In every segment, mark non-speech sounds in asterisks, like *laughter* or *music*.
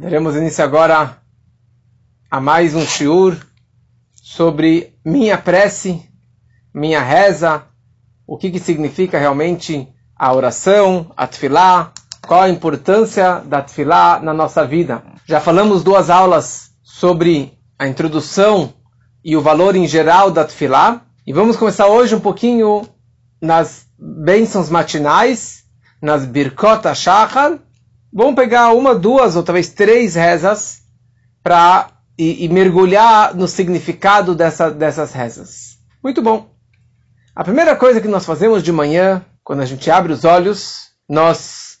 Daremos início agora a mais um shiur sobre minha prece, minha reza, o que, que significa realmente a oração, a tefilá, qual a importância da tefilá na nossa vida. Já falamos duas aulas sobre a introdução e o valor em geral da tefilá, e vamos começar hoje um pouquinho nas bênçãos matinais, nas birkot shachar, Vamos pegar uma, duas ou talvez três rezas para e, e, mergulhar no significado dessa, dessas rezas. Muito bom. A primeira coisa que nós fazemos de manhã, quando a gente abre os olhos, nós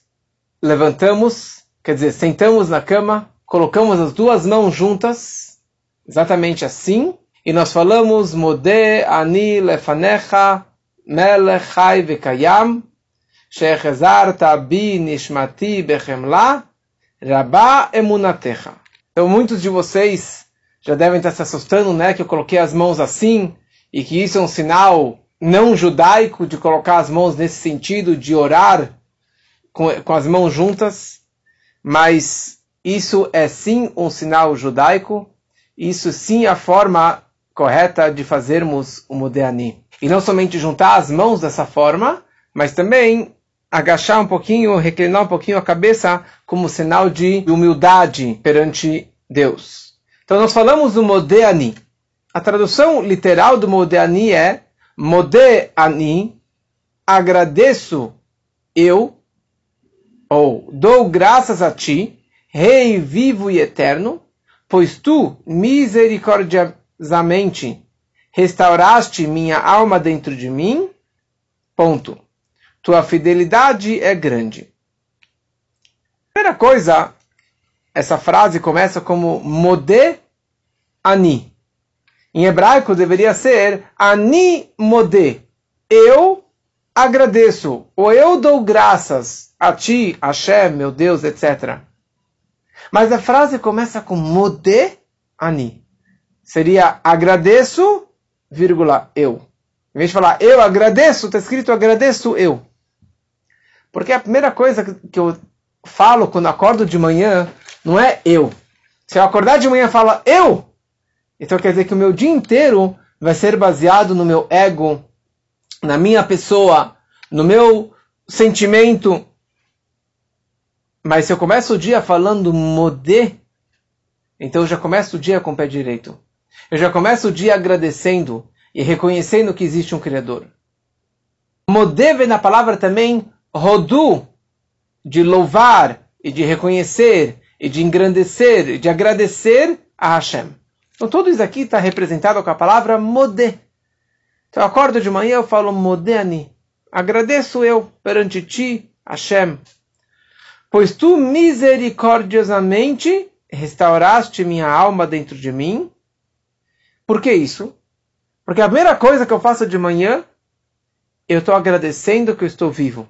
levantamos, quer dizer, sentamos na cama, colocamos as duas mãos juntas, exatamente assim, e nós falamos Mode ani lefanecha melech chai vekayam Shechezarta bi nishmati rabá emunatecha. Então muitos de vocês já devem estar se assustando, né, que eu coloquei as mãos assim, e que isso é um sinal não judaico de colocar as mãos nesse sentido, de orar com, com as mãos juntas, mas isso é sim um sinal judaico, isso sim é a forma correta de fazermos o Modeani. E não somente juntar as mãos dessa forma, mas também agachar um pouquinho, reclinar um pouquinho a cabeça como sinal de humildade perante Deus. Então nós falamos do Modeani. A tradução literal do Modeani é Modeani, agradeço eu, ou dou graças a ti, Rei vivo e eterno, pois tu misericordiosamente restauraste minha alma dentro de mim. Ponto tua fidelidade é grande. Primeira coisa, essa frase começa como Modé Ani. Em hebraico deveria ser Ani Modé. Eu agradeço, ou eu dou graças a ti, Hashem, meu Deus, etc. Mas a frase começa com Modé Ani. Seria agradeço, vírgula, eu. Em vez de falar eu agradeço, está escrito agradeço eu. Porque a primeira coisa que eu falo quando acordo de manhã não é eu. Se eu acordar de manhã e falar eu, então quer dizer que o meu dia inteiro vai ser baseado no meu ego, na minha pessoa, no meu sentimento. Mas se eu começo o dia falando modê, então eu já começo o dia com o pé direito. Eu já começo o dia agradecendo e reconhecendo que existe um Criador. Modê vem na palavra também rodu, de louvar e de reconhecer e de engrandecer e de agradecer a Hashem. Então tudo isso aqui está representado com a palavra modé. Então eu acordo de manhã eu falo modéani. Agradeço eu perante ti, Hashem. Pois tu misericordiosamente restauraste minha alma dentro de mim. Por que isso? Porque a primeira coisa que eu faço de manhã, eu estou agradecendo que eu estou vivo.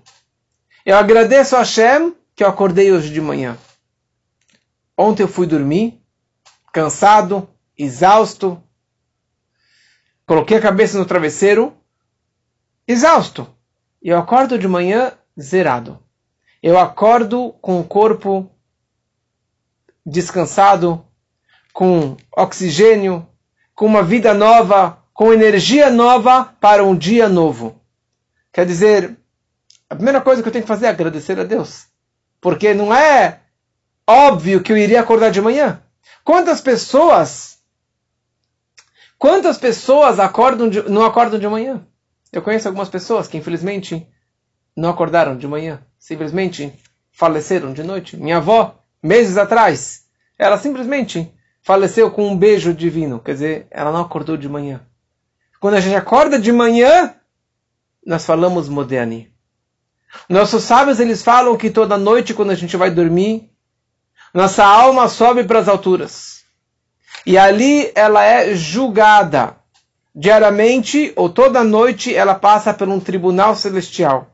Eu agradeço a Hashem que eu acordei hoje de manhã. Ontem eu fui dormir, cansado, exausto. Coloquei a cabeça no travesseiro, exausto. E eu acordo de manhã zerado. Eu acordo com o corpo descansado, com oxigênio, com uma vida nova, com energia nova para um dia novo. Quer dizer, a primeira coisa que eu tenho que fazer é agradecer a Deus. Porque não é óbvio que eu iria acordar de manhã. Quantas pessoas quantas pessoas acordam de, não acordam de manhã? Eu conheço algumas pessoas que infelizmente não acordaram de manhã, simplesmente faleceram de noite. Minha avó, meses atrás, ela simplesmente faleceu com um beijo divino, quer dizer, ela não acordou de manhã. Quando a gente acorda de manhã, nós falamos moderni. Nossos sábios eles falam que toda noite quando a gente vai dormir, nossa alma sobe para as alturas. E ali ela é julgada. Diariamente ou toda noite ela passa por um tribunal celestial.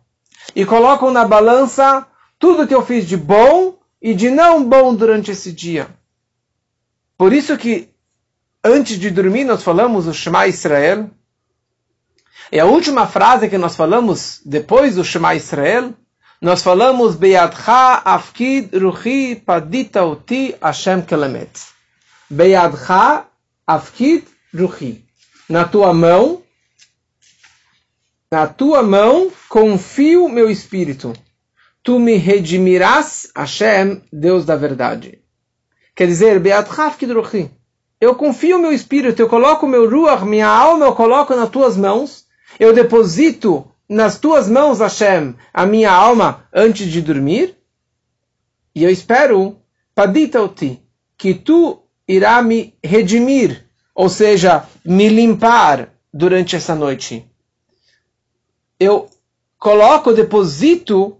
E colocam na balança tudo que eu fiz de bom e de não bom durante esse dia. Por isso que antes de dormir nós falamos o Shema Israel, e a última frase que nós falamos depois do Shema Israel, nós falamos Beyadcha Afkid Ruchi Padita Uti Hashem Kelemet. Beyadcha Afkid Ruchi. Na tua mão, na tua mão confio meu espírito. Tu me redimirás, Hashem, Deus da verdade. Quer dizer, Beyadcha Afkid Ruchi. Eu confio meu espírito, eu coloco meu ruach, minha alma, eu coloco nas tuas mãos. Eu deposito nas tuas mãos, Hashem, a minha alma antes de dormir. E eu espero, padita-te, que tu irá me redimir, ou seja, me limpar durante essa noite. Eu coloco, deposito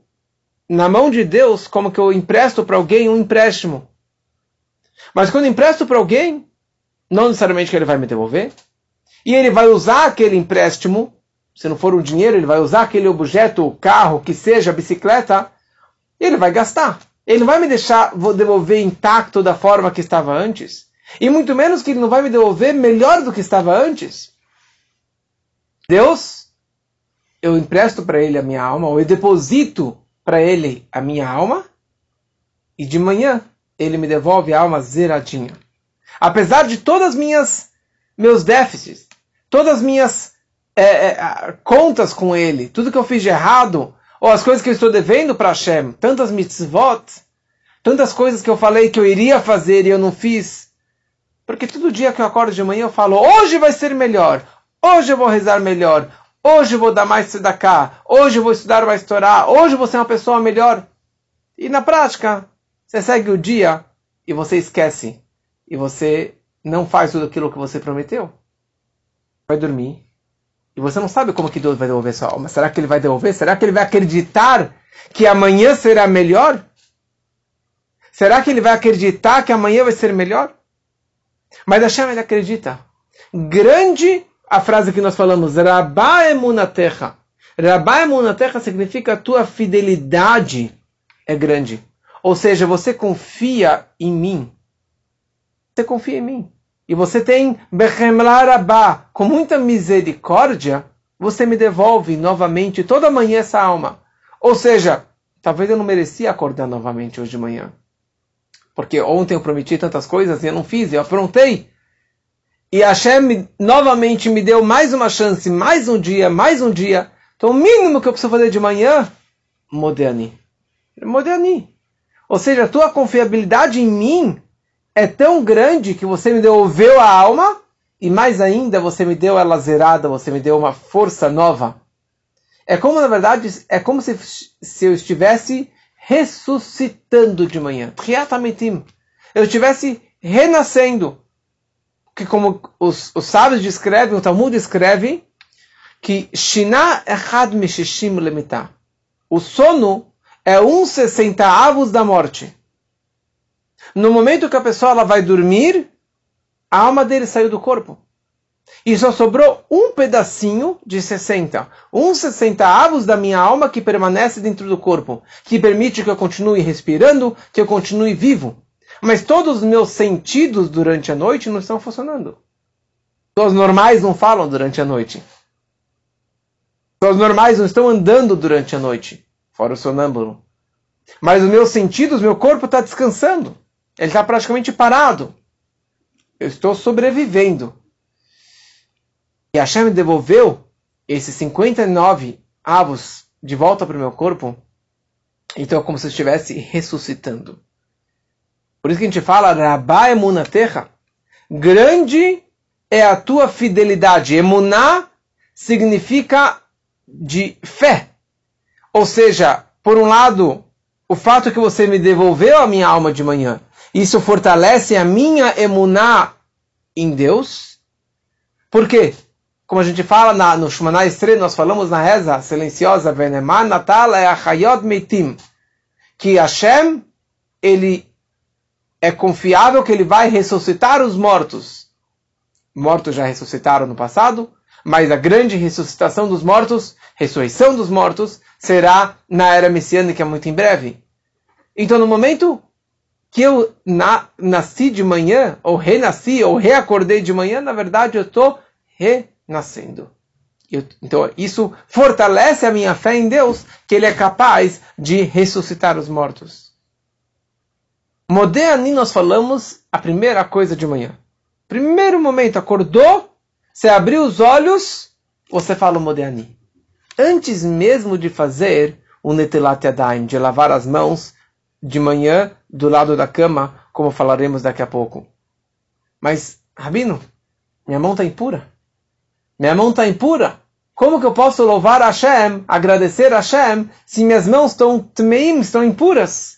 na mão de Deus como que eu empresto para alguém um empréstimo. Mas quando empresto para alguém, não necessariamente que ele vai me devolver, e ele vai usar aquele empréstimo se não for o dinheiro, ele vai usar aquele objeto, o carro, que seja a bicicleta, e ele vai gastar. Ele não vai me deixar vou devolver intacto da forma que estava antes. E muito menos que ele não vai me devolver melhor do que estava antes. Deus, eu empresto para ele a minha alma, ou eu deposito para ele a minha alma, e de manhã ele me devolve a alma zeradinha. Apesar de todas as minhas meus déficits, todas as minhas é, é, contas com ele, tudo que eu fiz de errado, ou as coisas que eu estou devendo para Hashem, tantas mitzvot, tantas coisas que eu falei que eu iria fazer e eu não fiz. Porque todo dia que eu acordo de manhã eu falo, hoje vai ser melhor, hoje eu vou rezar melhor, hoje eu vou dar mais cá, hoje eu vou estudar mais Torá, hoje eu vou ser uma pessoa melhor. E na prática, você segue o dia e você esquece. E você não faz tudo aquilo que você prometeu. Vai dormir e você não sabe como que Deus vai devolver sua alma. Será que ele vai devolver? Será que ele vai acreditar que amanhã será melhor? Será que ele vai acreditar que amanhã vai ser melhor? Mas Hashem ele acredita. Grande a frase que nós falamos, Rabá emunatecha. Rabá emunatecha significa a tua fidelidade é grande. Ou seja, você confia em mim. Você confia em mim e você tem Behemlarabá, com muita misericórdia, você me devolve novamente toda manhã essa alma. Ou seja, talvez eu não merecia acordar novamente hoje de manhã. Porque ontem eu prometi tantas coisas e eu não fiz, eu aprontei. E Hashem novamente me deu mais uma chance, mais um dia, mais um dia. Então o mínimo que eu preciso fazer de manhã, Modeni. Modeni. Ou seja, a tua confiabilidade em mim é tão grande que você me devolveu a alma e mais ainda você me deu ela zerada, você me deu uma força nova. É como, na verdade, é como se, se eu estivesse ressuscitando de manhã. Eu estivesse renascendo. Que como os, os sábios descrevem, o Talmud escreve, que Shina Echad Mishishim Lemitah. O sono é um sessentaavos da morte. No momento que a pessoa ela vai dormir, a alma dele saiu do corpo. E só sobrou um pedacinho de 60. Um 60 avos da minha alma que permanece dentro do corpo. Que permite que eu continue respirando, que eu continue vivo. Mas todos os meus sentidos durante a noite não estão funcionando. Os normais não falam durante a noite. Os normais não estão andando durante a noite. Fora o sonâmbulo. Mas os meus sentidos, meu corpo está descansando. Ele está praticamente parado. Eu estou sobrevivendo. E Hashem me devolveu esses 59 avos de volta para o meu corpo. Então é como se eu estivesse ressuscitando. Por isso que a gente fala, Rabá Emuná Terra. Grande é a tua fidelidade. Emuná significa de fé. Ou seja, por um lado, o fato que você me devolveu a minha alma de manhã isso fortalece a minha emuná em Deus. Por quê? Como a gente fala na, no Shemana Estre, nós falamos na reza silenciosa, Veneman Natal é Achayot Meitim, que Hashem, ele é confiável que ele vai ressuscitar os mortos. Mortos já ressuscitaram no passado, mas a grande ressuscitação dos mortos, ressurreição dos mortos, será na era messiânica muito em breve. Então, no momento que eu na, nasci de manhã, ou renasci, ou reacordei de manhã, na verdade eu estou renascendo. Eu, então, isso fortalece a minha fé em Deus, que Ele é capaz de ressuscitar os mortos. Modeani nós falamos a primeira coisa de manhã. Primeiro momento, acordou, você abriu os olhos, você fala Modeani. Antes mesmo de fazer o Netilat Yadayim, de lavar as mãos de manhã do lado da cama, como falaremos daqui a pouco. Mas, Rabino, minha mão está impura. Minha mão está impura. Como que eu posso louvar Hashem, agradecer Hashem, se minhas mãos estão tmeim, estão impuras?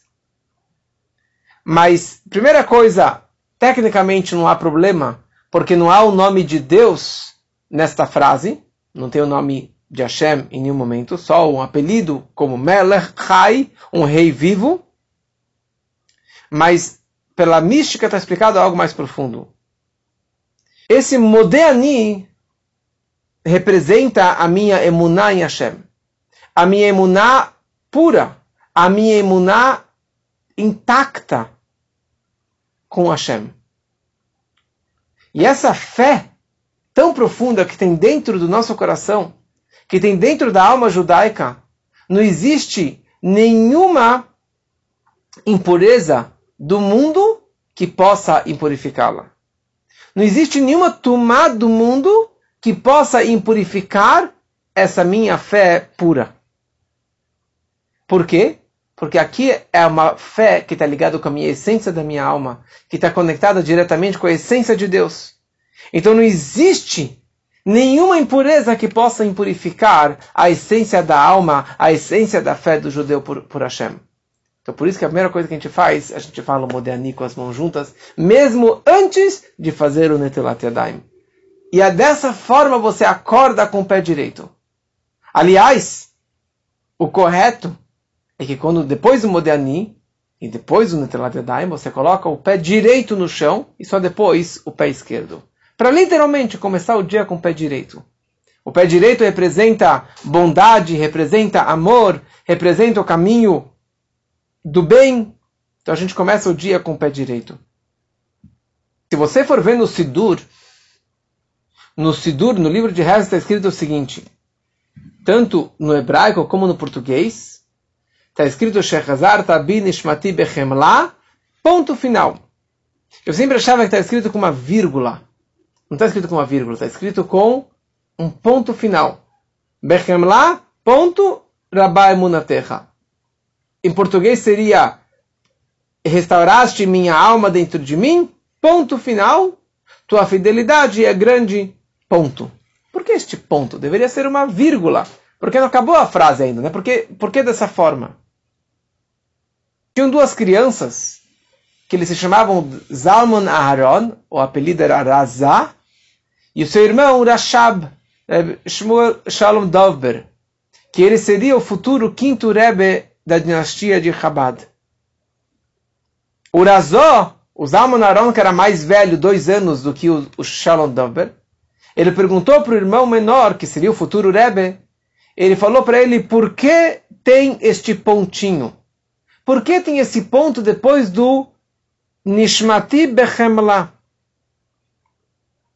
Mas, primeira coisa, tecnicamente não há problema, porque não há o nome de Deus nesta frase, não tem o nome de Hashem em nenhum momento, só um apelido como Melech Chai, um rei vivo. Mas, pela mística, está explicado algo mais profundo. Esse Modeani representa a minha emuná em Hashem. A minha emuná pura. A minha emuná intacta com Hashem. E essa fé tão profunda que tem dentro do nosso coração, que tem dentro da alma judaica, não existe nenhuma impureza do mundo que possa impurificá-la. Não existe nenhuma tumá do mundo que possa impurificar essa minha fé pura. Por quê? Porque aqui é uma fé que está ligada com a minha essência da minha alma, que está conectada diretamente com a essência de Deus. Então não existe nenhuma impureza que possa impurificar a essência da alma, a essência da fé do judeu por, por Hashem. Então por isso que a primeira coisa que a gente faz, a gente fala o Moderni com as mãos juntas, mesmo antes de fazer o Netelat Yadayim. E é dessa forma você acorda com o pé direito. Aliás, o correto é que quando depois do Moderni e depois do Netelat Yadayim, você coloca o pé direito no chão e só depois o pé esquerdo. Para literalmente começar o dia com o pé direito. O pé direito representa bondade, representa amor, representa o caminho do bem, então a gente começa o dia com o pé direito. Se você for ver no Sidur, no Sidur, no livro de Reis, está escrito o seguinte, tanto no hebraico como no português, está escrito Shechazar Tabi Nishmati Bechemla, ponto final. Eu sempre achava que está escrito com uma vírgula. Não está escrito com uma vírgula, está escrito com um ponto final. Bechemla, ponto, Rabai Munatecha. Em português seria: restauraste minha alma dentro de mim? Ponto final. Tua fidelidade é grande. Ponto. Por que este ponto? Deveria ser uma vírgula. Porque não acabou a frase ainda, né? Por que, por que dessa forma? Tinham duas crianças que eles se chamavam Zalman Aharon, o apelido era Razá, e o seu irmão Rashab, Shmuel Shalom Dovber, que ele seria o futuro quinto Rebbe da dinastia de Chabad. O Razó, o Zalman Aron, que era mais velho, dois anos do que o, o Shalom Dover, ele perguntou para o irmão menor, que seria o futuro Rebbe, ele falou para ele, por que tem este pontinho? Por que tem esse ponto depois do Nishmati Bechemla?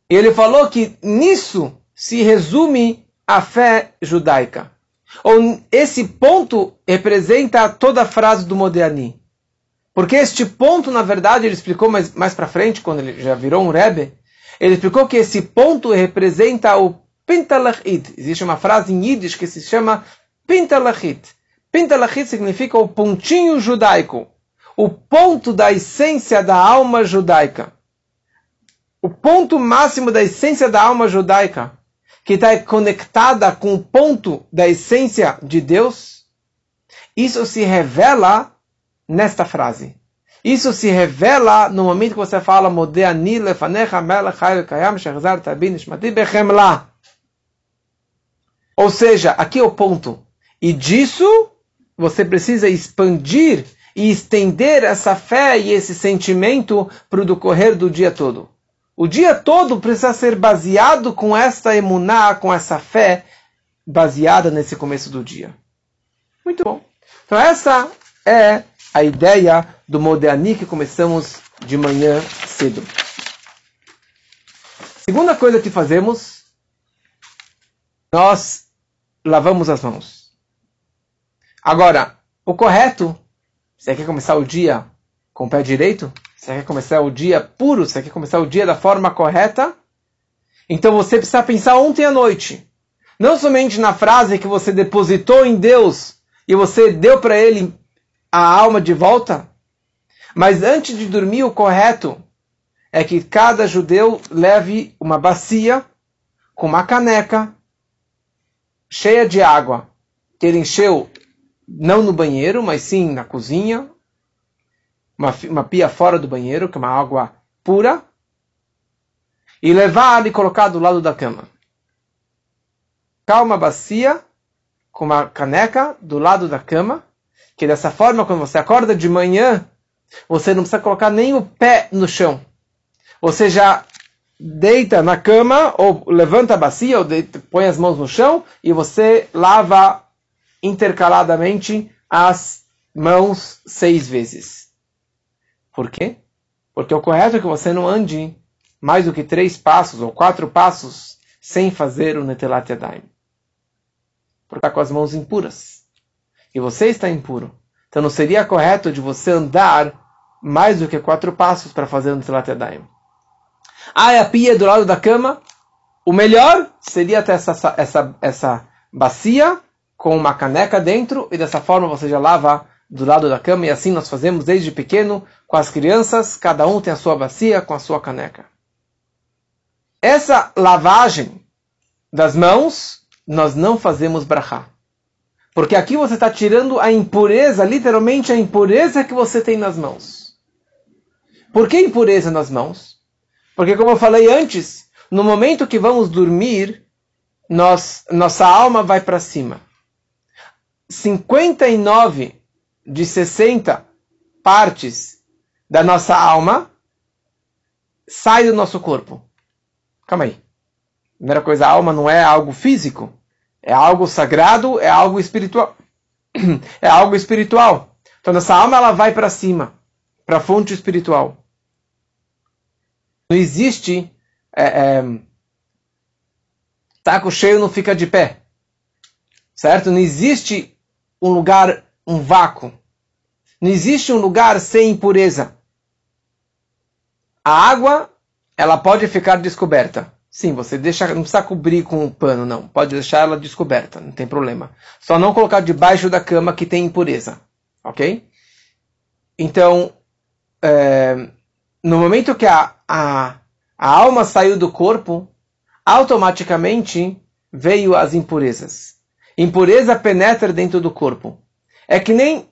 Ele falou que nisso se resume a fé judaica. Ou esse ponto representa toda a frase do Modéani. Porque este ponto, na verdade, ele explicou mais, mais para frente, quando ele já virou um Rebbe, ele explicou que esse ponto representa o Pintalachit. Existe uma frase em Yiddish que se chama Pintalachit. Pintalachit significa o pontinho judaico, o ponto da essência da alma judaica. O ponto máximo da essência da alma judaica que está conectada com o ponto da essência de Deus, isso se revela nesta frase. Isso se revela no momento que você fala lefanecha bechemla. Ou seja, aqui é o ponto. E disso você precisa expandir e estender essa fé e esse sentimento para o decorrer do dia todo. O dia todo precisa ser baseado com esta emuná, com essa fé baseada nesse começo do dia. Muito bom. Então essa é a ideia do Moderni que começamos de manhã cedo. Segunda coisa que fazemos nós lavamos as mãos. Agora, o correto, você quer começar o dia com o pé direito? Você quer começar o dia puro? Você quer começar o dia da forma correta? Então você precisa pensar ontem à noite. Não somente na frase que você depositou em Deus e você deu para ele a alma de volta, mas antes de dormir, o correto é que cada judeu leve uma bacia com uma caneca cheia de água, que ele encheu não no banheiro, mas sim na cozinha, uma, uma pia fora do banheiro, que é uma água pura, e levar e colocar do lado da cama. Calma bacia com uma caneca do lado da cama, que dessa forma, quando você acorda de manhã, você não precisa colocar nem o pé no chão. Você já deita na cama, ou levanta a bacia, ou deita, põe as mãos no chão, e você lava intercaladamente as mãos seis vezes. Por quê? Porque o correto é que você não ande mais do que três passos ou quatro passos sem fazer o Netelat Yadayim. Porque está com as mãos impuras. E você está impuro. Então não seria correto de você andar mais do que quatro passos para fazer o Netelat Yadayim. Ah, a pia do lado da cama. O melhor seria ter essa, essa, essa bacia com uma caneca dentro e dessa forma você já lava do lado da cama e assim nós fazemos desde pequeno com as crianças, cada um tem a sua bacia com a sua caneca. Essa lavagem das mãos nós não fazemos brachá. Porque aqui você está tirando a impureza, literalmente a impureza que você tem nas mãos. Por que impureza nas mãos? Porque, como eu falei antes, no momento que vamos dormir, nós, nossa alma vai para cima. 59 de 60 partes da nossa alma sai do nosso corpo. Calma aí. Primeira coisa, a alma não é algo físico, é algo sagrado, é algo espiritual. *clears throat* É algo espiritual. Então nossa alma ela vai para cima, para a fonte espiritual. Não existe é, é, taco cheio não fica de pé, certo? Não existe um lugar, um vácuo. Não existe um lugar sem impureza. A água, ela pode ficar descoberta. Sim, você deixa, não precisa cobrir com um pano, não. Pode deixar ela descoberta, não tem problema. Só não colocar debaixo da cama que tem impureza, ok? Então, é, no momento que a, a, a alma saiu do corpo, automaticamente veio as impurezas. Impureza penetra dentro do corpo. É que nem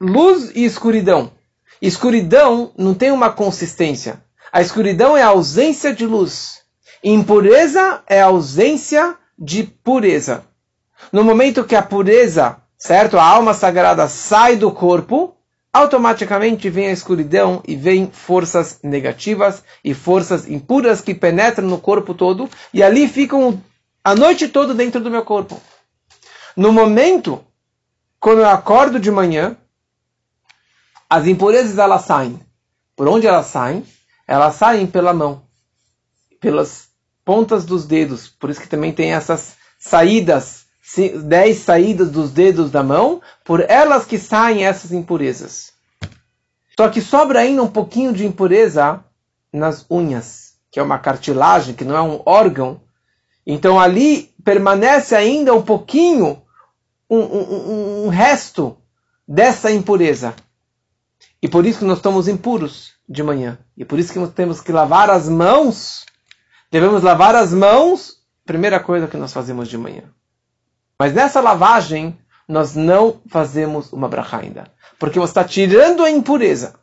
luz e escuridão. Escuridão não tem uma consistência. A escuridão é a ausência de luz. Impureza é a ausência de pureza. No momento que a pureza, certo? A alma sagrada sai do corpo, automaticamente vem a escuridão e vem forças negativas e forças impuras que penetram no corpo todo e ali ficam a noite toda dentro do meu corpo. No momento, quando eu acordo de manhã, as impurezas elas saem. Por onde elas saem? Elas saem pela mão, pelas pontas dos dedos. Por isso que também tem essas saídas, dez saídas dos dedos da mão, por elas que saem essas impurezas. Só que sobra ainda um pouquinho de impureza nas unhas, que é uma cartilagem, que não é um órgão. Então ali permanece ainda um pouquinho um, um, um resto dessa impureza. E por isso que nós estamos impuros de manhã. E por isso que nós temos que lavar as mãos. Devemos lavar as mãos, primeira coisa que nós fazemos de manhã. Mas nessa lavagem, nós não fazemos uma brachá ainda. Porque você está tirando a impureza.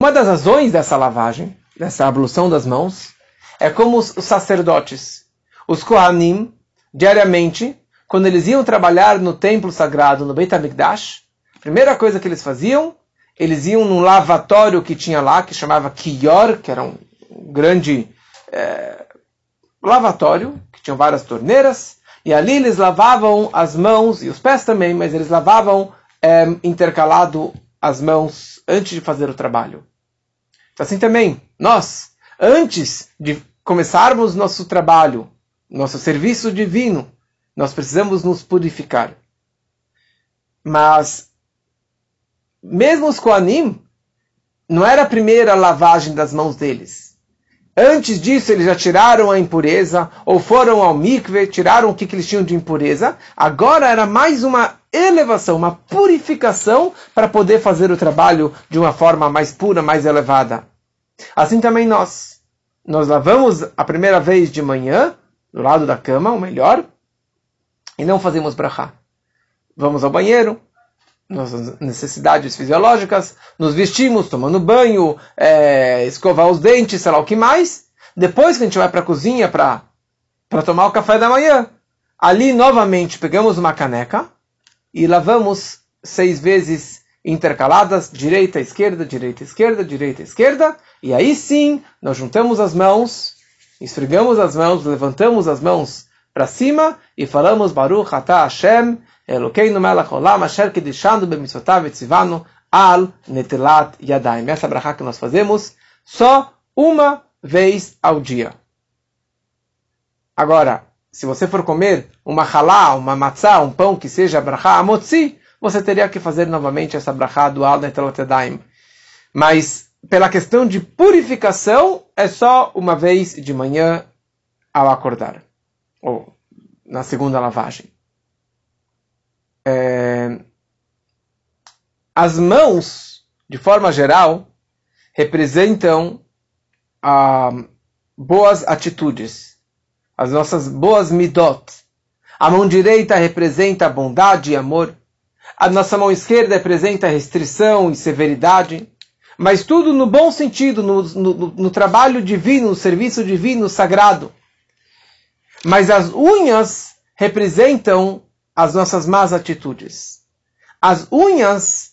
Uma das razões dessa lavagem, dessa ablução das mãos, é como os sacerdotes, os Kohanim, diariamente, quando eles iam trabalhar no templo sagrado, no Beit HaMikdash, a primeira coisa que eles faziam, eles iam num lavatório que tinha lá, que chamava Kiyor, que era um grande é, lavatório, que tinha várias torneiras, e ali eles lavavam as mãos, e os pés também, mas eles lavavam é, intercalado as mãos antes de fazer o trabalho. Assim também, nós, antes de começarmos nosso trabalho, nosso serviço divino, nós precisamos nos purificar. Mas, mesmo os Koanim, não era a primeira lavagem das mãos deles. Antes disso, eles já tiraram a impureza, ou foram ao mikve, tiraram o que, que eles tinham de impureza. Agora era mais uma elevação, uma purificação para poder fazer o trabalho de uma forma mais pura, mais elevada. Assim também nós. Nós lavamos a primeira vez de manhã, do lado da cama, ou melhor, e não fazemos brachá. Vamos ao banheiro, nossas necessidades fisiológicas, nos vestimos, tomando banho, é, escovar os dentes, sei lá o que mais. Depois que a gente vai para a cozinha para tomar o café da manhã, ali novamente pegamos uma caneca e lavamos seis vezes intercaladas, direita, esquerda, direita, esquerda, direita, esquerda, e aí sim nós juntamos as mãos, esfregamos as mãos, levantamos as mãos para cima e falamos Baruch Ata Hashem Elokeinu melech olam asher kedishanu b'mitzvotav etzivanu al netelat yadayim. Essa brachá que nós fazemos só uma vez ao dia. Agora, se você for comer uma halá, uma matzá, um pão que seja brachá amotzi, você teria que fazer novamente essa brachá do al netelat yadayim. Mas, pela questão de purificação, é só uma vez de manhã ao acordar. Ou na segunda lavagem é, as mãos, de forma geral, representam ah, boas atitudes, as nossas boas midot. A mão direita representa bondade e amor. A nossa mão esquerda representa restrição e severidade. Mas tudo no bom sentido, no, no, no trabalho divino, no serviço divino, sagrado. Mas as unhas representam as nossas más atitudes. As unhas,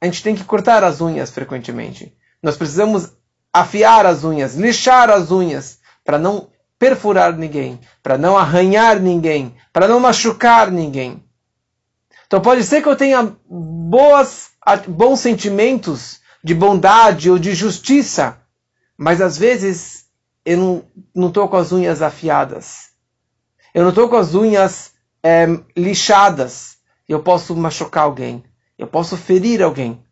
a gente tem que cortar as unhas frequentemente. Nós precisamos afiar as unhas, lixar as unhas, para não perfurar ninguém, para não arranhar ninguém, para não machucar ninguém. Então pode ser que eu tenha boas, bons sentimentos de bondade ou de justiça, mas às vezes eu não estou com as unhas afiadas. Eu não estou com as unhas é, lixadas, eu posso machucar alguém, eu posso ferir alguém.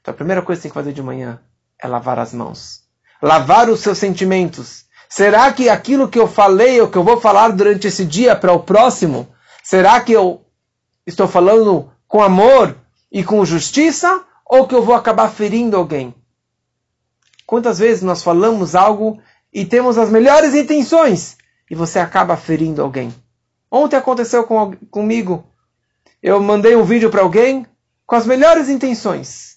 Então a primeira coisa que você tem que fazer de manhã é lavar as mãos. Lavar os seus sentimentos. Será que aquilo que eu falei ou que eu vou falar durante esse dia para o próximo, será que eu estou falando com amor e com justiça ou que eu vou acabar ferindo alguém? Quantas vezes nós falamos algo e temos as melhores intenções e você acaba ferindo alguém? Ontem aconteceu com, comigo. Eu mandei um vídeo para alguém com as melhores intenções.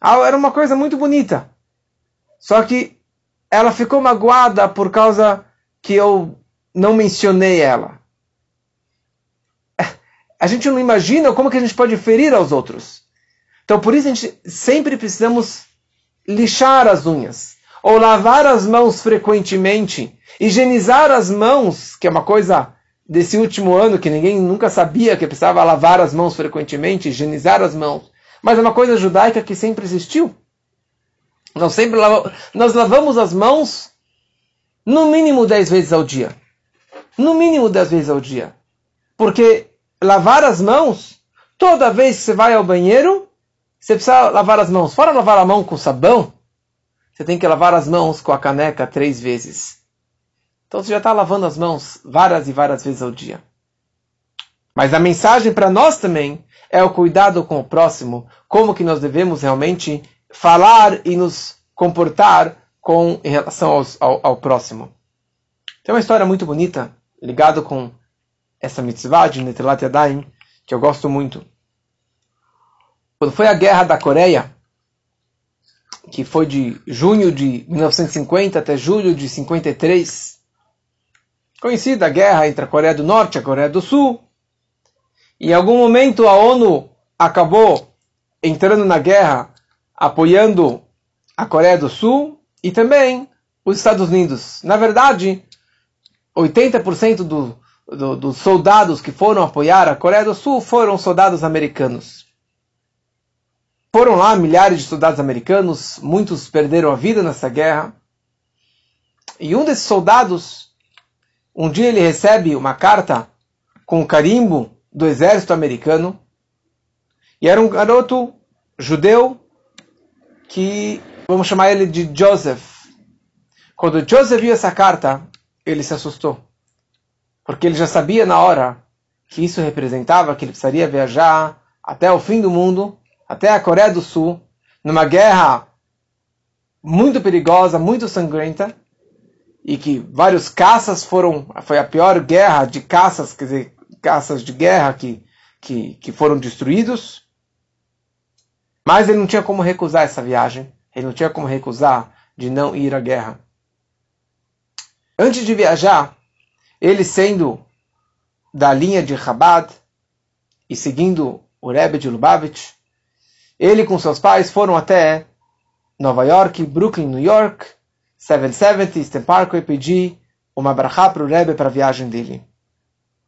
Ah, era uma coisa muito bonita. Só que ela ficou magoada por causa que eu não mencionei ela. A gente não imagina como que a gente pode ferir aos outros. Então por isso a gente sempre precisamos lixar as unhas ou lavar as mãos frequentemente, higienizar as mãos, que é uma coisa desse último ano que ninguém nunca sabia que precisava lavar as mãos frequentemente, higienizar as mãos. Mas é uma coisa judaica que sempre existiu. Nós sempre nós lavamos as mãos no mínimo dez vezes ao dia. No mínimo dez vezes ao dia. Porque lavar as mãos, toda vez que você vai ao banheiro, você precisa lavar as mãos. Fora lavar a mão com sabão, você tem que lavar as mãos com a caneca três vezes. Então você já está lavando as mãos várias e várias vezes ao dia. Mas a mensagem para nós também é o cuidado com o próximo, como que nós devemos realmente falar e nos comportar com em relação aos, ao, ao, próximo. Tem uma história muito bonita ligada com essa mitzvah de Netelat Yadayim, que eu gosto muito. Quando foi a guerra da Coreia, que foi de junho de 1950 até julho de 53, conhecida a guerra entre a Coreia do Norte e a Coreia do Sul. Em algum momento a ONU acabou entrando na guerra, apoiando a Coreia do Sul e também os Estados Unidos. Na verdade, 80% do, do, dos soldados que foram apoiar a Coreia do Sul foram soldados americanos. Foram lá milhares de soldados americanos, muitos perderam a vida nessa guerra. E um desses soldados um dia ele recebe uma carta com o carimbo do exército americano, e era um garoto judeu que, vamos chamar ele de Joseph. Quando Joseph viu essa carta, ele se assustou. Porque ele já sabia na hora que isso representava que ele precisaria viajar até o fim do mundo, até a Coreia do Sul, numa guerra muito perigosa, muito sangrenta, e que vários caças foram, foi a pior guerra de caças, quer dizer, caças de guerra que, que, que foram destruídos. Mas ele não tinha como recusar essa viagem, ele não tinha como recusar de não ir à guerra. Antes de viajar, ele sendo da linha de Chabad e seguindo o Rebbe de Lubavitch, ele com seus pais foram até Nova York, Brooklyn, New York, 770, Eastern Parkway, pedir uma brachá para o Rebbe para a viagem dele.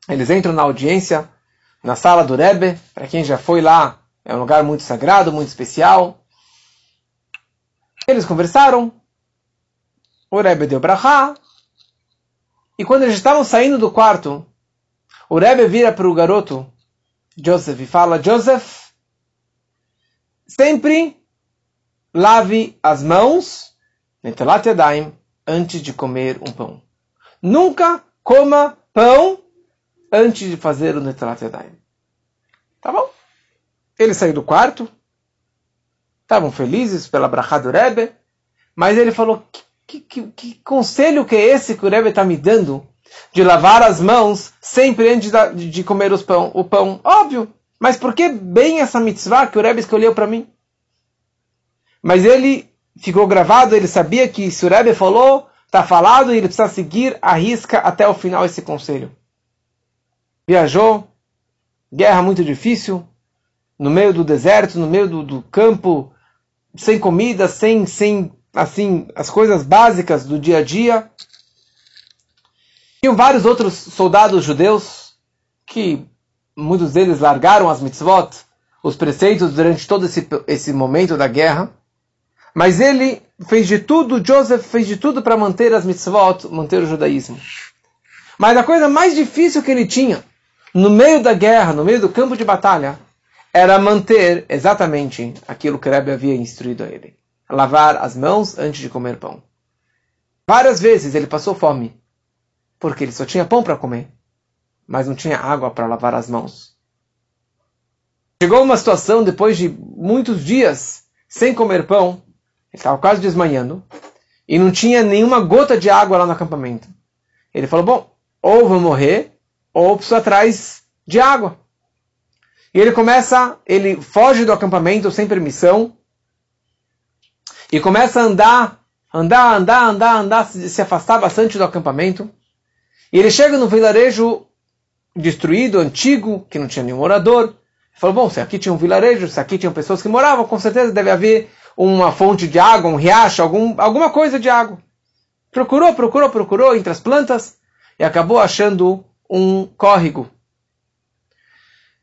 Eles entram na audiência, na sala do Rebbe, para quem já foi lá, é um lugar muito sagrado, muito especial. Eles conversaram, o Rebbe deu brachá, e quando eles estavam saindo do quarto, o Rebbe vira para o garoto, Joseph, e fala, Joseph, sempre lave as mãos, antes de comer um pão. Nunca coma pão antes de fazer o Yadayim. Tá bom? Ele saiu do quarto, estavam felizes pela brachá do Rebbe, mas ele falou, que, que, que conselho que é esse que o Rebbe está me dando de lavar as mãos sempre antes de comer os pão, o pão? Óbvio, mas por que bem essa mitzvah que o Rebbe escolheu para mim? Mas ele ficou gravado, ele sabia que se o Rebbe falou, está falado e ele precisa seguir a risca até o final esse conselho. Viajou, guerra muito difícil, no meio do deserto, no meio do, do campo, sem comida, sem, sem assim, as coisas básicas do dia a dia. Tinham vários outros soldados judeus que muitos deles largaram as mitzvot, os preceitos durante todo esse, esse momento da guerra. Mas ele fez de tudo, Joseph fez de tudo para manter as mitzvot, manter o judaísmo. Mas a coisa mais difícil que ele tinha, no meio da guerra, no meio do campo de batalha, era manter exatamente aquilo que Rebbe havia instruído a ele lavar as mãos antes de comer pão. Várias vezes ele passou fome, porque ele só tinha pão para comer, mas não tinha água para lavar as mãos. Chegou uma situação, depois de muitos dias sem comer pão, ele estava quase desmanhando, e não tinha nenhuma gota de água lá no acampamento. Ele falou: Bom, ou vou morrer, ou preciso atrás de água. E ele começa, ele foge do acampamento sem permissão, e começa a andar, andar, andar, andar, andar, se afastar bastante do acampamento. E ele chega no vilarejo destruído, antigo, que não tinha nenhum morador. Ele falou, bom, se aqui tinha um vilarejo, se aqui tinham pessoas que moravam, com certeza deve haver uma fonte de água, um riacho, algum, alguma coisa de água. Procurou, procurou, procurou entre as plantas e acabou achando um córrego.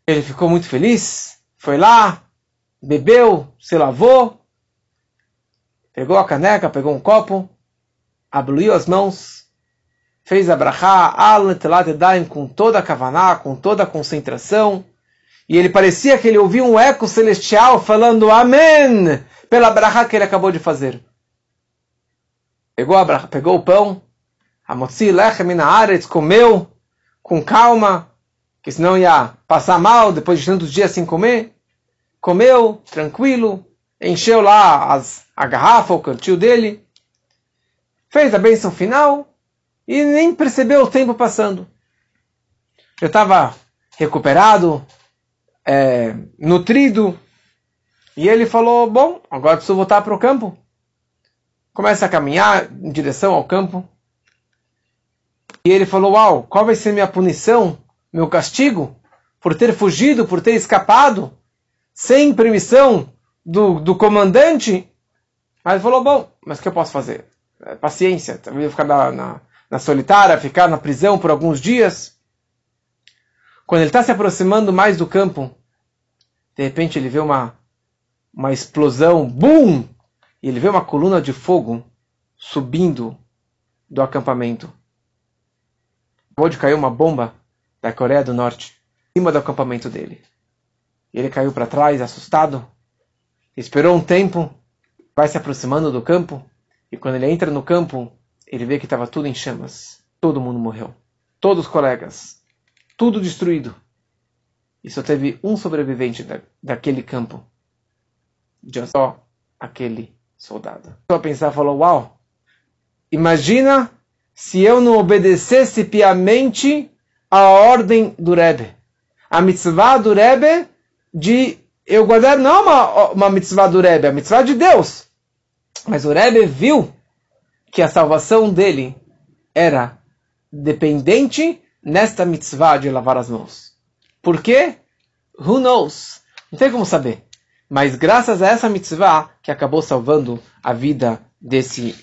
Ele ficou muito feliz, foi lá, bebeu, se lavou, pegou a caneca, pegou um copo, abriu as mãos, fez a brachá, al edaim, com toda a kavaná, com toda a concentração, e ele parecia que ele ouvia um eco celestial falando Amém, pela brachá que ele acabou de fazer. Pegou, a pegou o pão, a motzi lechem aretz, comeu com calma, que senão ia passar mal depois de tantos dias sem comer. Comeu, tranquilo, encheu lá as, a garrafa, o cantil dele, fez a bênção final e nem percebeu o tempo passando. Eu estava recuperado, é, nutrido, e ele falou: Bom, agora preciso voltar para o campo. Começa a caminhar em direção ao campo. E ele falou: Uau, qual vai ser minha punição, meu castigo, por ter fugido, por ter escapado, sem permissão do, do comandante. Aí ele falou, bom, mas o que eu posso fazer? É, paciência, também ficar na, na, na solitária, ficar na prisão por alguns dias. Quando ele está se aproximando mais do campo, de repente ele vê uma, uma explosão, boom! E ele vê uma coluna de fogo subindo do acampamento. Acabou de cair uma bomba da Coreia do Norte em cima do acampamento dele. Ele caiu para trás, assustado. Esperou um tempo, vai se aproximando do campo. E quando ele entra no campo, ele vê que estava tudo em chamas. Todo mundo morreu. Todos os colegas. Tudo destruído. E só teve um sobrevivente da, daquele campo. De só aquele soldado. Só pensar, falou: Uau! Imagina se eu não obedecesse piamente a ordem do Rebbe. A mitzvah do Rebbe de eu guardar não uma, uma mitzvah do Rebbe, a mitzvah de Deus. Mas o Rebbe viu que a salvação dele era dependente nesta mitzvah de lavar as mãos. Por quê? Who knows? Não tem como saber. Mas graças a essa mitzvah que acabou salvando a vida desse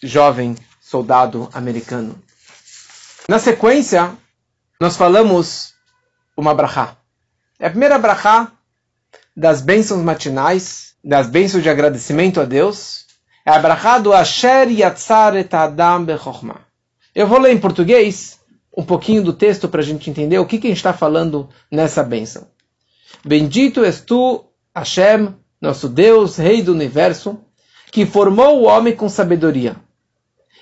jovem soldado americano. Na sequência, nós falamos uma brachá. É a primeira brachá das bênçãos matinais, das bênçãos de agradecimento a Deus. É a brachá do Asher Yatzar et Adam Bechokhmah. Eu vou ler em português um pouquinho do texto para a gente entender o que, que a gente está falando nessa bênção. Bendito és tu, Hashem, nosso Deus, Rei do Universo, que formou o homem com sabedoria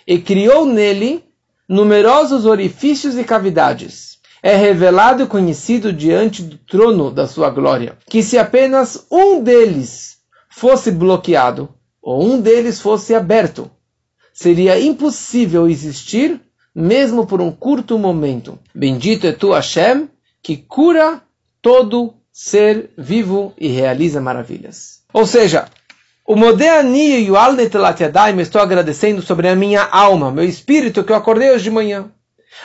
e criou nele numerosos orifícios e cavidades. É revelado e conhecido diante do trono da sua glória, que se apenas um deles fosse bloqueado, ou um deles fosse aberto, seria impossível existir, mesmo por um curto momento. Bendito é tu, Hashem, que cura todo ser vivo e realiza maravilhas. Ou seja, o Modeani e o Alnetelat Yadayim estou agradecendo sobre a minha alma, meu espírito que eu acordei hoje de manhã.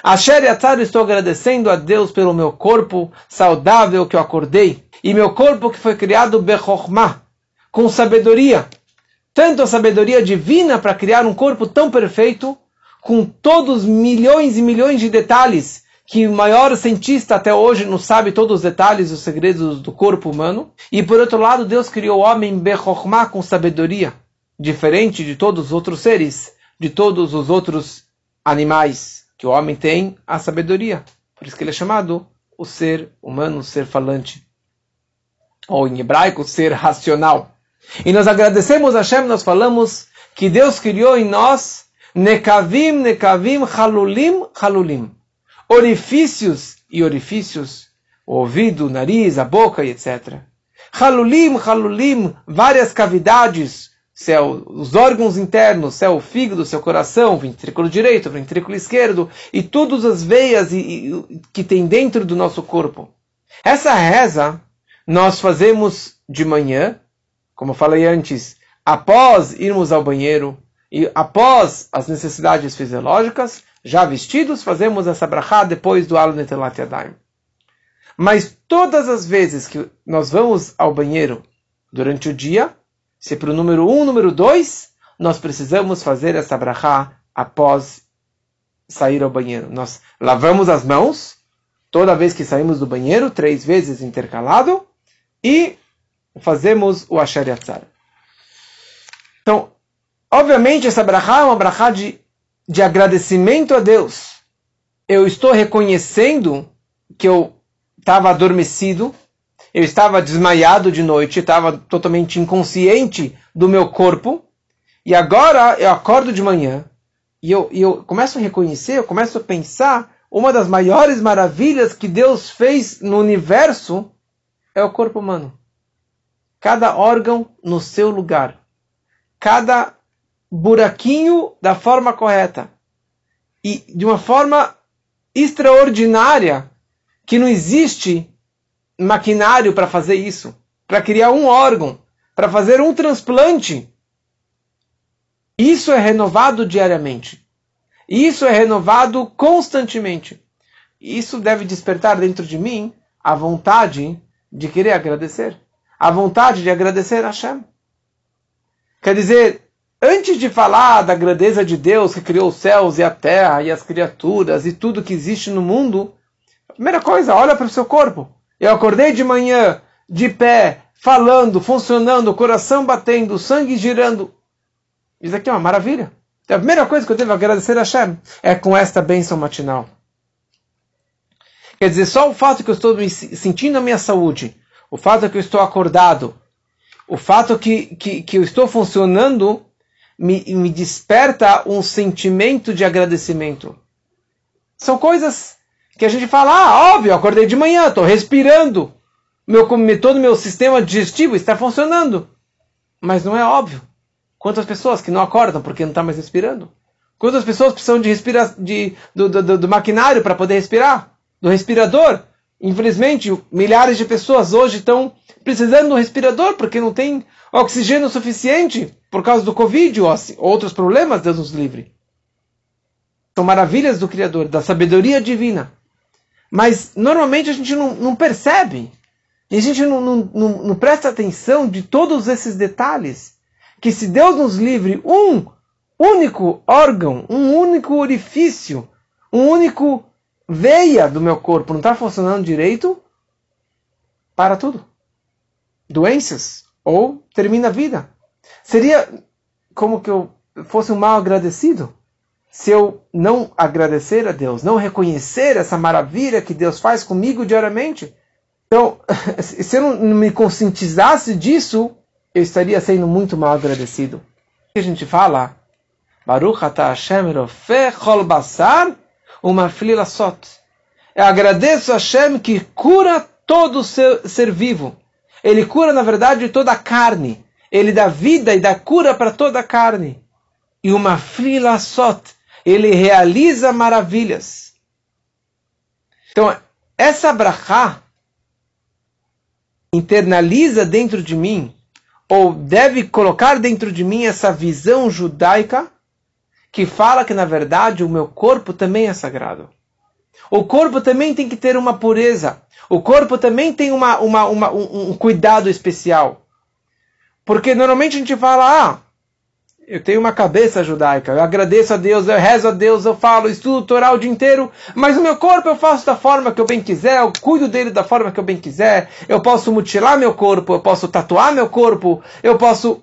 Asher Yatzar estou agradecendo a Deus pelo meu corpo saudável que eu acordei. E meu corpo que foi criado Bechokhmah, com sabedoria. Tanto a sabedoria divina para criar um corpo tão perfeito, com todos milhões e milhões de detalhes que o maior cientista até hoje não sabe todos os detalhes e os segredos do corpo humano. E por outro lado, Deus criou o homem Bechokhmah com sabedoria, diferente de todos os outros seres, de todos os outros animais, que o homem tem a sabedoria. Por isso que ele é chamado o ser humano, o ser falante. Ou em hebraico, o ser racional. E nós agradecemos a Hashem, nós falamos que Deus criou em nós Nekavim, Nekavim, Halulim, Halulim orifícios e orifícios, o ouvido, o nariz, a boca e etc. Halulim, halulim, várias cavidades, céu, os órgãos internos, céu, o fígado, seu coração, ventrículo direito, ventrículo esquerdo, e todas as veias e, e, que tem dentro do nosso corpo. Essa reza nós fazemos de manhã, como falei antes, após irmos ao banheiro e após as necessidades fisiológicas, já vestidos, fazemos essa brachá depois do Alu Netelat Yadayim. Mas todas as vezes que nós vamos ao banheiro durante o dia, se para o número 1, um, número 2, nós precisamos fazer essa brachá após sair ao banheiro. Nós lavamos as mãos toda vez que saímos do banheiro, três vezes intercalado, e fazemos o Asher Yatzar. Então, obviamente, essa brachá é uma brachá de de agradecimento a Deus. Eu estou reconhecendo que eu estava adormecido, eu estava desmaiado de noite, estava totalmente inconsciente do meu corpo, e agora eu acordo de manhã e eu, e eu começo a reconhecer, eu começo a pensar, uma das maiores maravilhas que Deus fez no universo é o corpo humano. Cada órgão no seu lugar. Cada buraquinho da forma correta. E de uma forma extraordinária, que não existe maquinário para fazer isso, para criar um órgão, para fazer um transplante. Isso é renovado diariamente. Isso é renovado constantemente. Isso deve despertar dentro de mim a vontade de querer agradecer. A vontade de agradecer a Hashem. Quer dizer, Antes de falar da grandeza de Deus que criou os céus e a terra e as criaturas e tudo que existe no mundo, a primeira coisa, olha para o seu corpo. Eu acordei de manhã, de pé, falando, funcionando, coração batendo, sangue girando. Isso aqui é uma maravilha. Então, a primeira coisa que eu devo agradecer a Hashem é com esta bênção matinal. Quer dizer, só o fato que eu estou me sentindo a minha saúde, o fato que eu estou acordado, o fato que, que, que eu estou funcionando, me, me desperta um sentimento de agradecimento. São coisas que a gente fala, ah, óbvio, acordei de manhã, estou respirando, meu, todo o meu sistema digestivo está funcionando. Mas não é óbvio. Quantas pessoas que não acordam porque não está mais respirando? Quantas pessoas precisam de respirar de, do, do, do maquinário para poder respirar? Do respirador? Infelizmente, milhares de pessoas hoje estão precisando do respirador porque não tem oxigênio suficiente por causa do Covid ou assim, outros problemas, Deus nos livre. São maravilhas do Criador, da sabedoria divina. Mas normalmente a gente não, não percebe. E a gente não, não, não presta atenção de todos esses detalhes. Que se Deus nos livre um único órgão, um único orifício, um único veia do meu corpo não está funcionando direito, para tudo. Doenças ou termina a vida. Seria como que eu fosse um mal agradecido se eu não agradecer a Deus, não reconhecer essa maravilha que Deus faz comigo diariamente. Então, *laughs* se eu não me conscientizasse disso, eu estaria sendo muito mal agradecido. A gente fala, Baruch ata Hashem chol basar uma flila sot. Eu agradeço a Hashem que cura todo ser, ser vivo. Ele cura, na verdade, toda a carne. Ele dá vida e dá cura para toda a carne. E uma flila sot. Ele realiza maravilhas. Então, essa brachá internaliza dentro de mim, ou deve colocar dentro de mim essa visão judaica que fala que, na verdade, o meu corpo também é sagrado. O corpo também tem que ter uma pureza. O corpo também tem uma, uma, uma um, um cuidado especial. Porque normalmente a gente fala, ah, eu tenho uma cabeça judaica, eu agradeço a Deus, eu rezo a Deus, eu falo, estudo Torá o dia inteiro, mas o meu corpo eu faço da forma que eu bem quiser, eu cuido dele da forma que eu bem quiser, eu posso mutilar meu corpo, eu posso tatuar meu corpo, eu posso.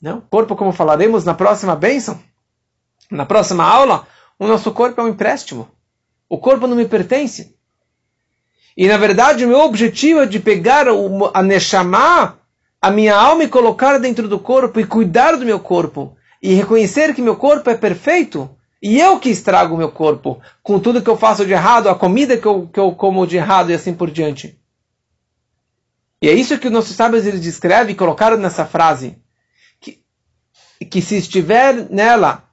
Não, corpo, como falaremos na próxima bênção, na próxima aula, o nosso corpo é um empréstimo. O corpo não me pertence. E na verdade, o meu objetivo é de pegar a Neshama a minha alma e colocar dentro do corpo e cuidar do meu corpo e reconhecer que meu corpo é perfeito e eu que estrago o meu corpo com tudo que eu faço de errado, a comida que eu, que eu como de errado e assim por diante. E é isso que os nossos sábios eles descrevem e colocaram nessa frase. Que, se estiver nela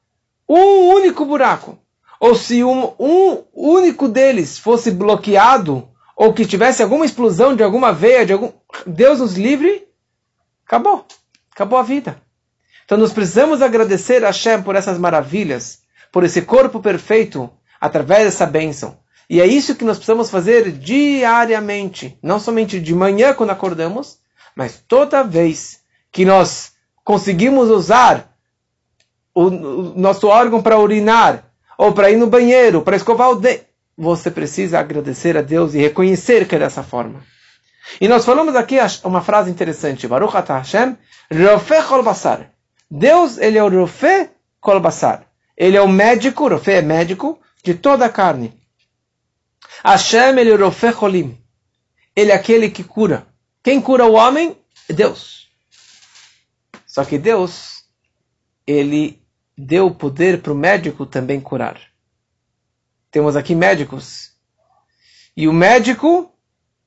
um único buraco, ou se um, um único deles fosse bloqueado, ou que tivesse alguma explosão de alguma veia, de algum. Deus nos livre Acabou. Acabou a vida. Então nós precisamos agradecer a Hashem por essas maravilhas, por esse corpo perfeito, através dessa bênção. E é isso que nós precisamos fazer diariamente. Não somente de manhã quando acordamos, mas toda vez que nós conseguimos usar o, nosso órgão para urinar, ou para ir no banheiro, para escovar o dente, você precisa agradecer a Deus e reconhecer que é dessa forma. E nós falamos aqui uma frase interessante. Baruch atah Hashem, Rofé kol basar. Deus, ele é o Rofé kol basar. Ele é o médico, Rofé é médico, de toda a carne. Hashem, ele é o Rofé cholim. Ele é aquele que cura. Quem cura o homem? É Deus. Só que Deus, ele deu o poder para o médico também curar. Temos aqui médicos. E o médico,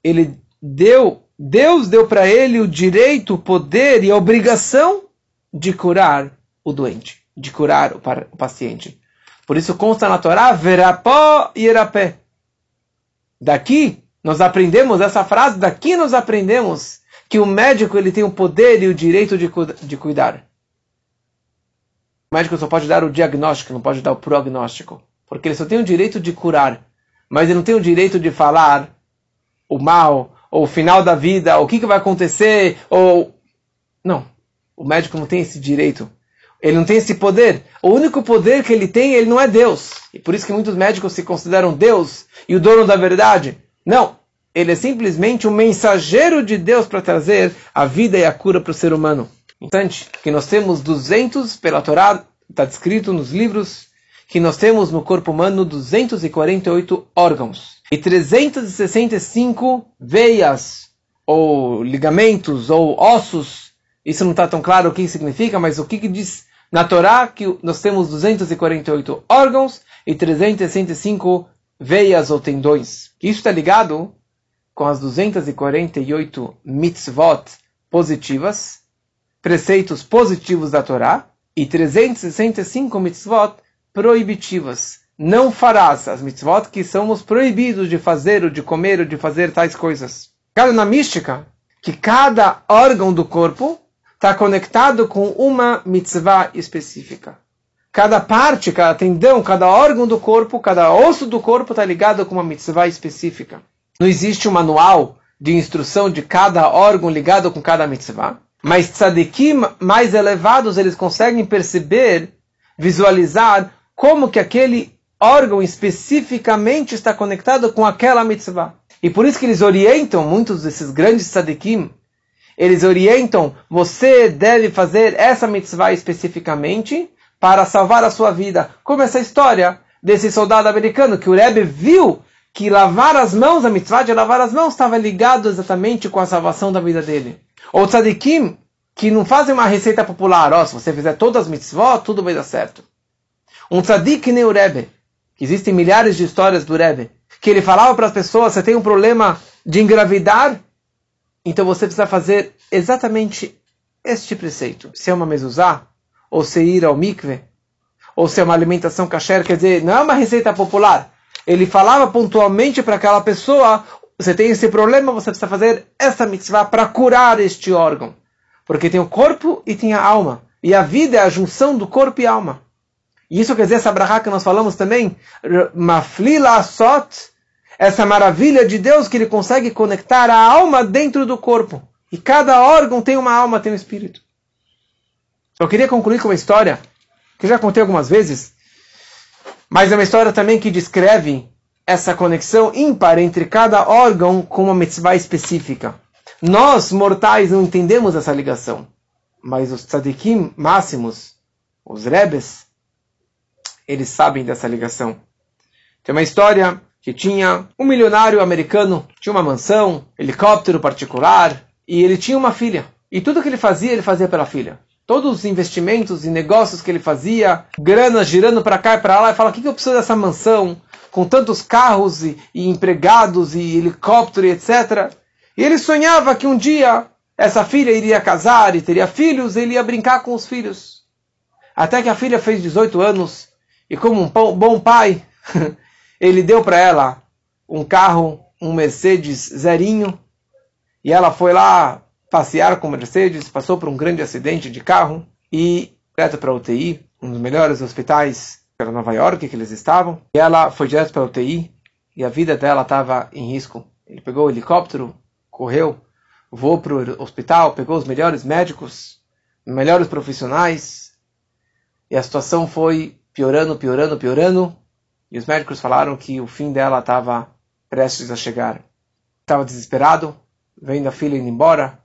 ele deu, Deus deu para ele o direito, o poder e a obrigação de curar o doente, de curar o, o paciente. Por isso consta na Torá, verapó e erapé. Daqui nós aprendemos essa frase, daqui nós aprendemos que o médico ele tem o poder e o direito de, de cuidar. O médico só pode dar o diagnóstico, não pode dar o prognóstico. Porque ele só tem o direito de curar, mas ele não tem o direito de falar o mal ou o final da vida, o que, que vai acontecer, ou. Não. O médico não tem esse direito. Ele não tem esse poder. O único poder que ele tem, ele não é Deus. E por isso que muitos médicos se consideram Deus e o dono da verdade. Não. Ele é simplesmente um mensageiro de Deus para trazer a vida e a cura para o ser humano. Instante que nós temos 200 pela Torá, está descrito nos livros, que nós temos no corpo humano 248 órgãos e 365 veias ou ligamentos ou ossos. Isso não está tão claro o que significa, mas o que, que diz na Torá que nós temos 248 órgãos e 365 veias ou tendões. Isso está ligado com as 248 mitzvot positivas, preceitos positivos da Torá, e 365 mitzvot proibitivas. Não farás as mitzvot que somos proibidos de fazer, ou de comer, ou de fazer tais coisas. Cada na mística, que cada órgão do corpo está conectado com uma mitzvah específica. Cada parte, cada tendão, cada órgão do corpo, cada osso do corpo está ligado com uma mitzvah específica. Não existe um manual de instrução de cada órgão ligado com cada mitzvah. Mas tzadikim mais elevados, eles conseguem perceber, visualizar como que aquele órgão especificamente está conectado com aquela mitzvah. E por isso que eles orientam, muitos desses grandes tzadikim, eles orientam, você deve fazer essa mitzvah especificamente para salvar a sua vida. Como essa história desse soldado americano que o Rebbe viu que lavar as mãos, a mitzvah de lavar as mãos, estava ligado exatamente com a salvação da vida dele. Ou tzadikim, que não fazem uma receita popular, ó, oh, se você fizer todas as mitzvot, tudo vai dar certo. Um tzadik nem o Rebbe, existem milhares de histórias do Rebbe, que ele falava para as pessoas, você tem um problema de engravidar, então você precisa fazer exatamente este preceito. Se é uma mezuzá, ou se ir ao mikve, ou se é uma alimentação kasher, quer dizer, não é uma receita popular. Ele falava pontualmente para aquela pessoa, você tem esse problema, você precisa fazer essa mitzvah para curar este órgão. Porque tem o corpo e tem a alma. E a vida é a junção do corpo e alma. E isso quer dizer essa brahá que nós falamos também, maflila sot, essa maravilha de Deus que ele consegue conectar a alma dentro do corpo. E cada órgão tem uma alma, tem um espírito. Eu queria concluir com uma história que eu já contei algumas vezes, mas é uma história também que descreve essa conexão ímpar entre cada órgão com uma mitzvah específica. Nós, mortais, não entendemos essa ligação, mas os tzadikim máximos, os rebes, eles sabem dessa ligação. Tem uma história que tinha um milionário americano, tinha uma mansão, helicóptero particular, e ele tinha uma filha. E tudo que ele fazia, ele fazia pela filha. Todos os investimentos e negócios que ele fazia, grana girando para cá e para lá, ele fala: o que, que eu preciso dessa mansão, com tantos carros e, e empregados e helicóptero e etc. E ele sonhava que um dia essa filha iria casar e teria filhos, e ele ia brincar com os filhos. Até que a filha fez 18 anos e como um bom pai, *laughs* ele deu para ela um carro, um Mercedes zerinho, e ela foi lá passear com Mercedes, passou por um grande acidente de carro e direto para a UTI, um dos melhores hospitais para Nova York que eles estavam. E ela foi direto para a UTI e a vida dela estava em risco. Ele pegou o helicóptero, correu, voou para o hospital, pegou os melhores médicos, melhores profissionais e a situação foi piorando, piorando, piorando. E os médicos falaram que o fim dela estava prestes a chegar. Estava desesperado, vendo a filha indo embora,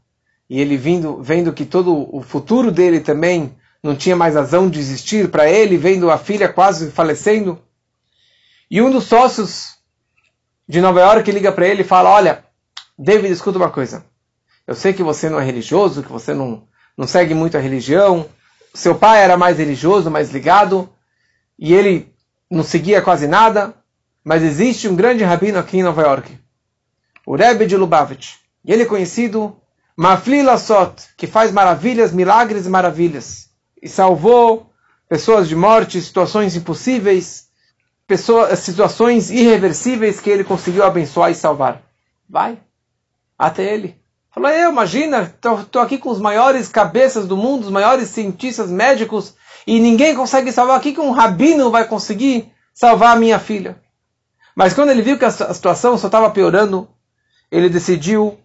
e ele vindo, vendo que todo o futuro dele também não tinha mais razão de existir para ele, vendo a filha quase falecendo. E um dos sócios de Nova York liga para ele e fala: Olha, David, escuta uma coisa. Eu sei que você não é religioso, que você não, não segue muito a religião. Seu pai era mais religioso, mais ligado e ele não seguia quase nada, mas existe um grande rabino aqui em Nova York, o Rebbe de Lubavitch, e ele é conhecido Mafli Lassot, que faz maravilhas, milagres e maravilhas, e salvou pessoas de morte, situações impossíveis, pessoas, situações irreversíveis que ele conseguiu abençoar e salvar. Vai até ele. Falou, eu, imagina, estou aqui com os maiores cabeças do mundo, os maiores cientistas médicos, e ninguém consegue salvar. O que um rabino vai conseguir salvar a minha filha? Mas quando ele viu que a situação só estava piorando, ele decidiu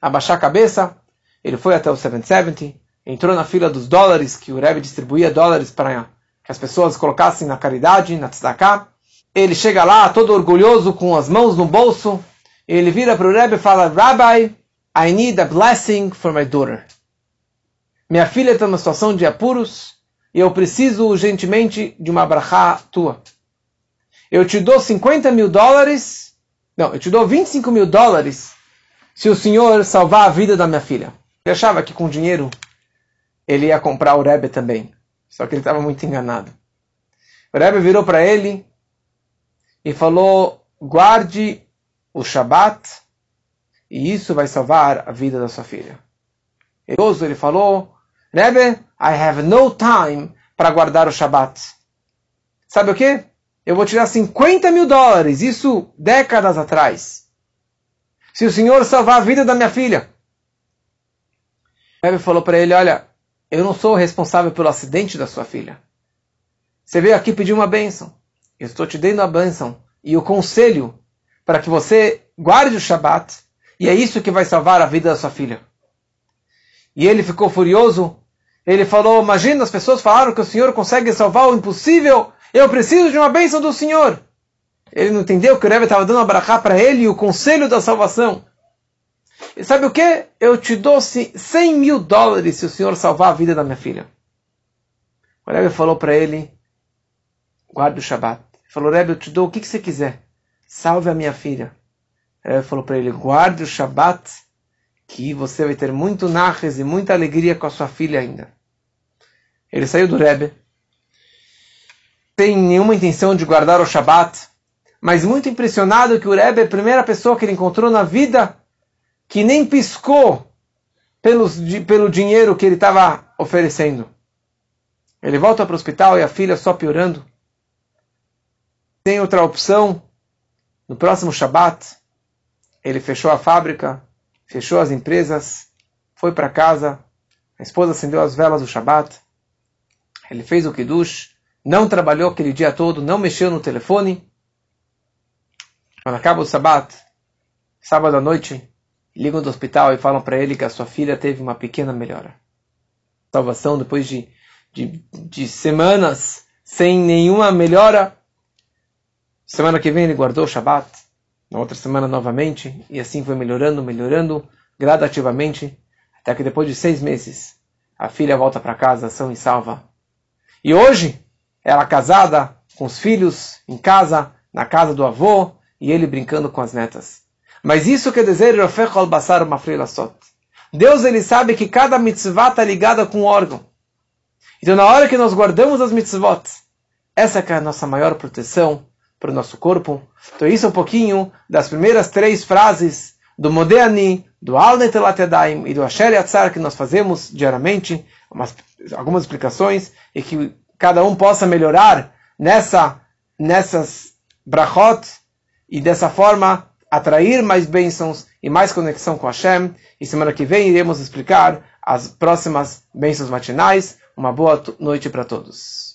abaixar a cabeça. Ele foi até o 770, entrou na fila dos dólares, que o Rebbe distribuía dólares para que as pessoas colocassem na caridade, na tzedakah. Ele chega lá, todo orgulhoso, com as mãos no bolso. Ele vira para o Rebbe e fala, Rabbi, I need a blessing for my daughter. Minha filha está numa situação de apuros e eu preciso urgentemente de uma brachá tua. Eu te dou 50 mil dólares, não, eu te dou 25 mil dólares se o senhor salvar a vida da minha filha. Ele achava que com dinheiro ele ia comprar o Rebbe também, só que ele estava muito enganado. O Rebbe virou para ele e falou: guarde o Shabat e isso vai salvar a vida da sua filha. Ele falou: Rebbe, I have no time para guardar o Shabat. Sabe o que? Eu vou tirar 50 mil dólares, isso décadas atrás. Se o senhor salvar a vida da minha filha. Rebbe falou para ele: Olha, eu não sou responsável pelo acidente da sua filha. Você veio aqui pedir uma bênção. Eu estou te dando a bênção e o conselho para que você guarde o Shabat. E é isso que vai salvar a vida da sua filha. E ele ficou furioso. Ele falou: Imagina, as pessoas falaram que o Senhor consegue salvar o impossível. Eu preciso de uma bênção do Senhor. Ele não entendeu que o Rebbe estava dando a para ele e o conselho da salvação. E sabe o que? Eu te dou 100 mil dólares se o Senhor salvar a vida da minha filha. O Rebbe falou para ele: guarde o Shabat. Ele falou: Rebbe, eu te dou o que, que você quiser. Salve a minha filha. O Rebbe falou para ele: guarde o Shabat que você vai ter muito narres e muita alegria com a sua filha ainda. Ele saiu do Rebbe, sem nenhuma intenção de guardar o Shabat, mas muito impressionado que o Rebbe é a primeira pessoa que ele encontrou na vida que nem piscou pelos, pelo dinheiro que ele estava oferecendo. Ele volta para o hospital e a filha só piorando. Tem outra opção. No próximo Shabat, ele fechou a fábrica, fechou as empresas, foi para casa, a esposa acendeu as velas do Shabat, ele fez o Kiddush, não trabalhou aquele dia todo, não mexeu no telefone. Quando acaba o Shabat, sábado à noite, ligam do hospital e falam para ele que a sua filha teve uma pequena melhora. Salvação depois de, de, de semanas sem nenhuma melhora. Semana que vem ele guardou o Shabat na outra semana novamente, e assim foi melhorando, melhorando gradativamente, até que depois de seis meses, a filha volta para casa são e salva. E hoje, ela casada, com os filhos, em casa, na casa do avô, e ele brincando com as netas. Mas isso quer dizer, Deus ele sabe que cada mitzvah está ligada com um órgão. Então na hora que nós guardamos as mitzvot, essa é a nossa maior proteção, para o nosso corpo. Então isso é um pouquinho das primeiras três frases do Modéani, do Al e do Asher Yatzar que nós fazemos diariamente, umas, algumas explicações, e que cada um possa melhorar nessa, nessas brachot, e dessa forma atrair mais bênçãos e mais conexão com Hashem. E semana que vem iremos explicar as próximas bênçãos matinais. Uma boa noite para todos.